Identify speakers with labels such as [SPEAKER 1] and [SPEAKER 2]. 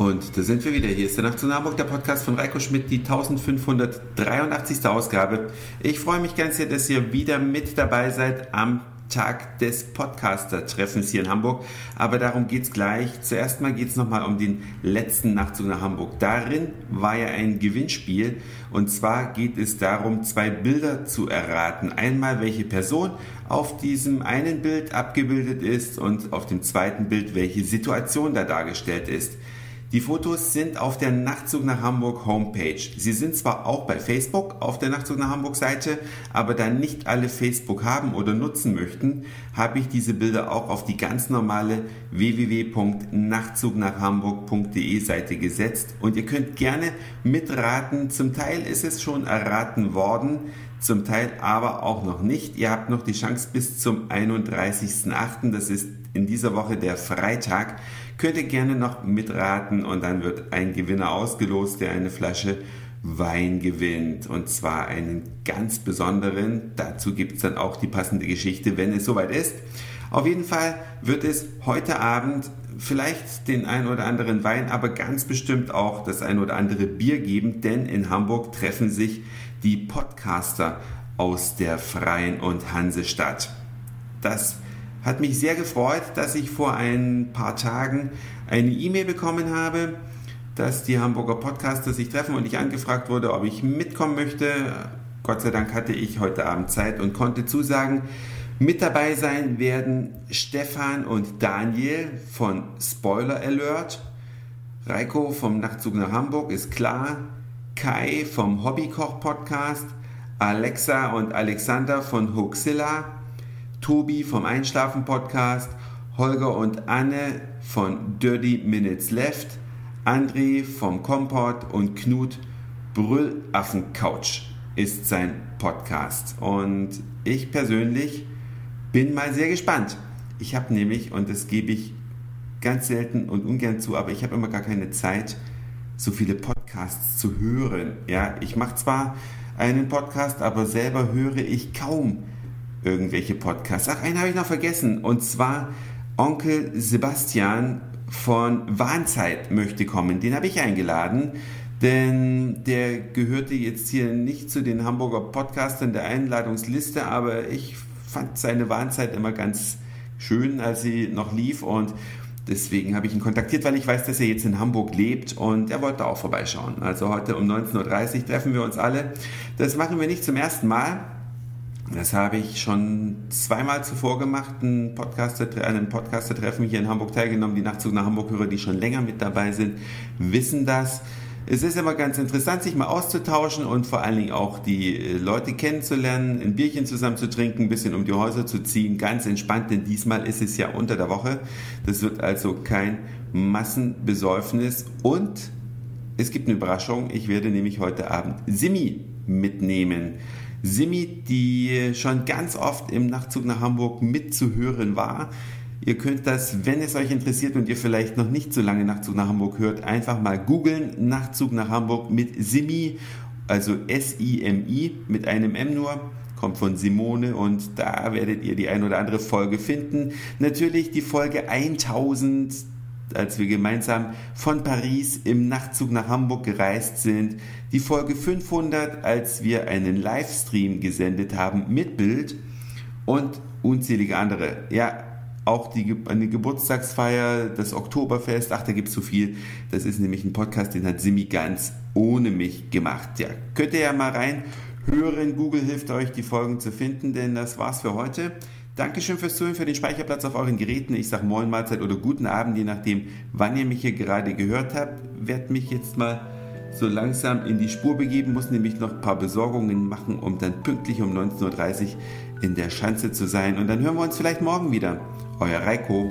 [SPEAKER 1] Und da sind wir wieder. Hier ist der Nacht zu Hamburg, der Podcast von Reiko Schmidt, die 1583. Ausgabe. Ich freue mich ganz sehr, dass ihr wieder mit dabei seid am Tag des Podcaster-Treffens hier in Hamburg. Aber darum geht es gleich. Zuerst mal geht es nochmal um den letzten Nachtzug nach Hamburg. Darin war ja ein Gewinnspiel. Und zwar geht es darum, zwei Bilder zu erraten. Einmal, welche Person auf diesem einen Bild abgebildet ist und auf dem zweiten Bild, welche Situation da dargestellt ist. Die Fotos sind auf der Nachtzug nach Hamburg Homepage. Sie sind zwar auch bei Facebook auf der Nachtzug nach Hamburg Seite, aber da nicht alle Facebook haben oder nutzen möchten, habe ich diese Bilder auch auf die ganz normale www.nachtzugnachhamburg.de Seite gesetzt und ihr könnt gerne mitraten. Zum Teil ist es schon erraten worden, zum Teil aber auch noch nicht. Ihr habt noch die Chance bis zum 31.08., das ist in dieser Woche der Freitag, könnt ihr gerne noch mitraten und dann wird ein Gewinner ausgelost, der eine Flasche Wein gewinnt. Und zwar einen ganz besonderen. Dazu gibt es dann auch die passende Geschichte, wenn es soweit ist. Auf jeden Fall wird es heute Abend vielleicht den ein oder anderen Wein, aber ganz bestimmt auch das ein oder andere Bier geben, denn in Hamburg treffen sich die Podcaster aus der Freien und Hansestadt. Das hat mich sehr gefreut, dass ich vor ein paar Tagen eine E-Mail bekommen habe, dass die Hamburger Podcaster sich treffen und ich angefragt wurde, ob ich mitkommen möchte. Gott sei Dank hatte ich heute Abend Zeit und konnte zusagen, mit dabei sein werden Stefan und Daniel von Spoiler Alert, Reiko vom Nachtzug nach Hamburg ist klar, Kai vom Hobbykoch Podcast, Alexa und Alexander von Hoaxilla, Tobi vom Einschlafen Podcast, Holger und Anne von Dirty Minutes Left, André vom Kompott und Knut Brüllaffen Couch ist sein Podcast. Und ich persönlich bin mal sehr gespannt. Ich habe nämlich, und das gebe ich ganz selten und ungern zu, aber ich habe immer gar keine Zeit, so viele Podcasts zu hören. Ja, ich mache zwar einen Podcast, aber selber höre ich kaum irgendwelche Podcasts. Ach, einen habe ich noch vergessen. Und zwar Onkel Sebastian von Warnzeit möchte kommen. Den habe ich eingeladen, denn der gehörte jetzt hier nicht zu den Hamburger Podcastern der Einladungsliste, aber ich fand seine Warnzeit immer ganz schön, als sie noch lief und deswegen habe ich ihn kontaktiert, weil ich weiß, dass er jetzt in Hamburg lebt und er wollte auch vorbeischauen. Also heute um 19.30 Uhr treffen wir uns alle. Das machen wir nicht zum ersten Mal. Das habe ich schon zweimal zuvor gemacht, ein Podcaster, an Podcaster-Treffen hier in Hamburg teilgenommen. Die Nachtzug nach Hamburg-Hörer, die schon länger mit dabei sind, wissen das. Es ist immer ganz interessant, sich mal auszutauschen und vor allen Dingen auch die äh, Leute kennenzulernen, ein Bierchen zusammen zu trinken, ein bisschen um die Häuser zu ziehen, ganz entspannt, denn diesmal ist es ja unter der Woche. Das wird also kein Massenbesäufnis und es gibt eine Überraschung. Ich werde nämlich heute Abend Simi mitnehmen. Simi, die schon ganz oft im Nachtzug nach Hamburg mitzuhören war. Ihr könnt das, wenn es euch interessiert und ihr vielleicht noch nicht so lange Nachtzug nach Hamburg hört, einfach mal googeln. Nachtzug nach Hamburg mit Simi, also S-I-M-I mit einem M nur kommt von Simone und da werdet ihr die ein oder andere Folge finden. Natürlich die Folge 1000 als wir gemeinsam von Paris im Nachtzug nach Hamburg gereist sind, die Folge 500, als wir einen Livestream gesendet haben mit Bild und unzählige andere. Ja, auch die, eine Geburtstagsfeier, das Oktoberfest, ach, da gibt es so viel. Das ist nämlich ein Podcast, den hat Simi ganz ohne mich gemacht. Ja, könnt ihr ja mal rein hören. Google hilft euch, die Folgen zu finden, denn das war's für heute. Dankeschön fürs Zuhören, für den Speicherplatz auf euren Geräten. Ich sage Moin Mahlzeit oder guten Abend, je nachdem, wann ihr mich hier gerade gehört habt. Werd mich jetzt mal so langsam in die Spur begeben, muss nämlich noch ein paar Besorgungen machen, um dann pünktlich um 19.30 Uhr in der Schanze zu sein. Und dann hören wir uns vielleicht morgen wieder. Euer Reiko.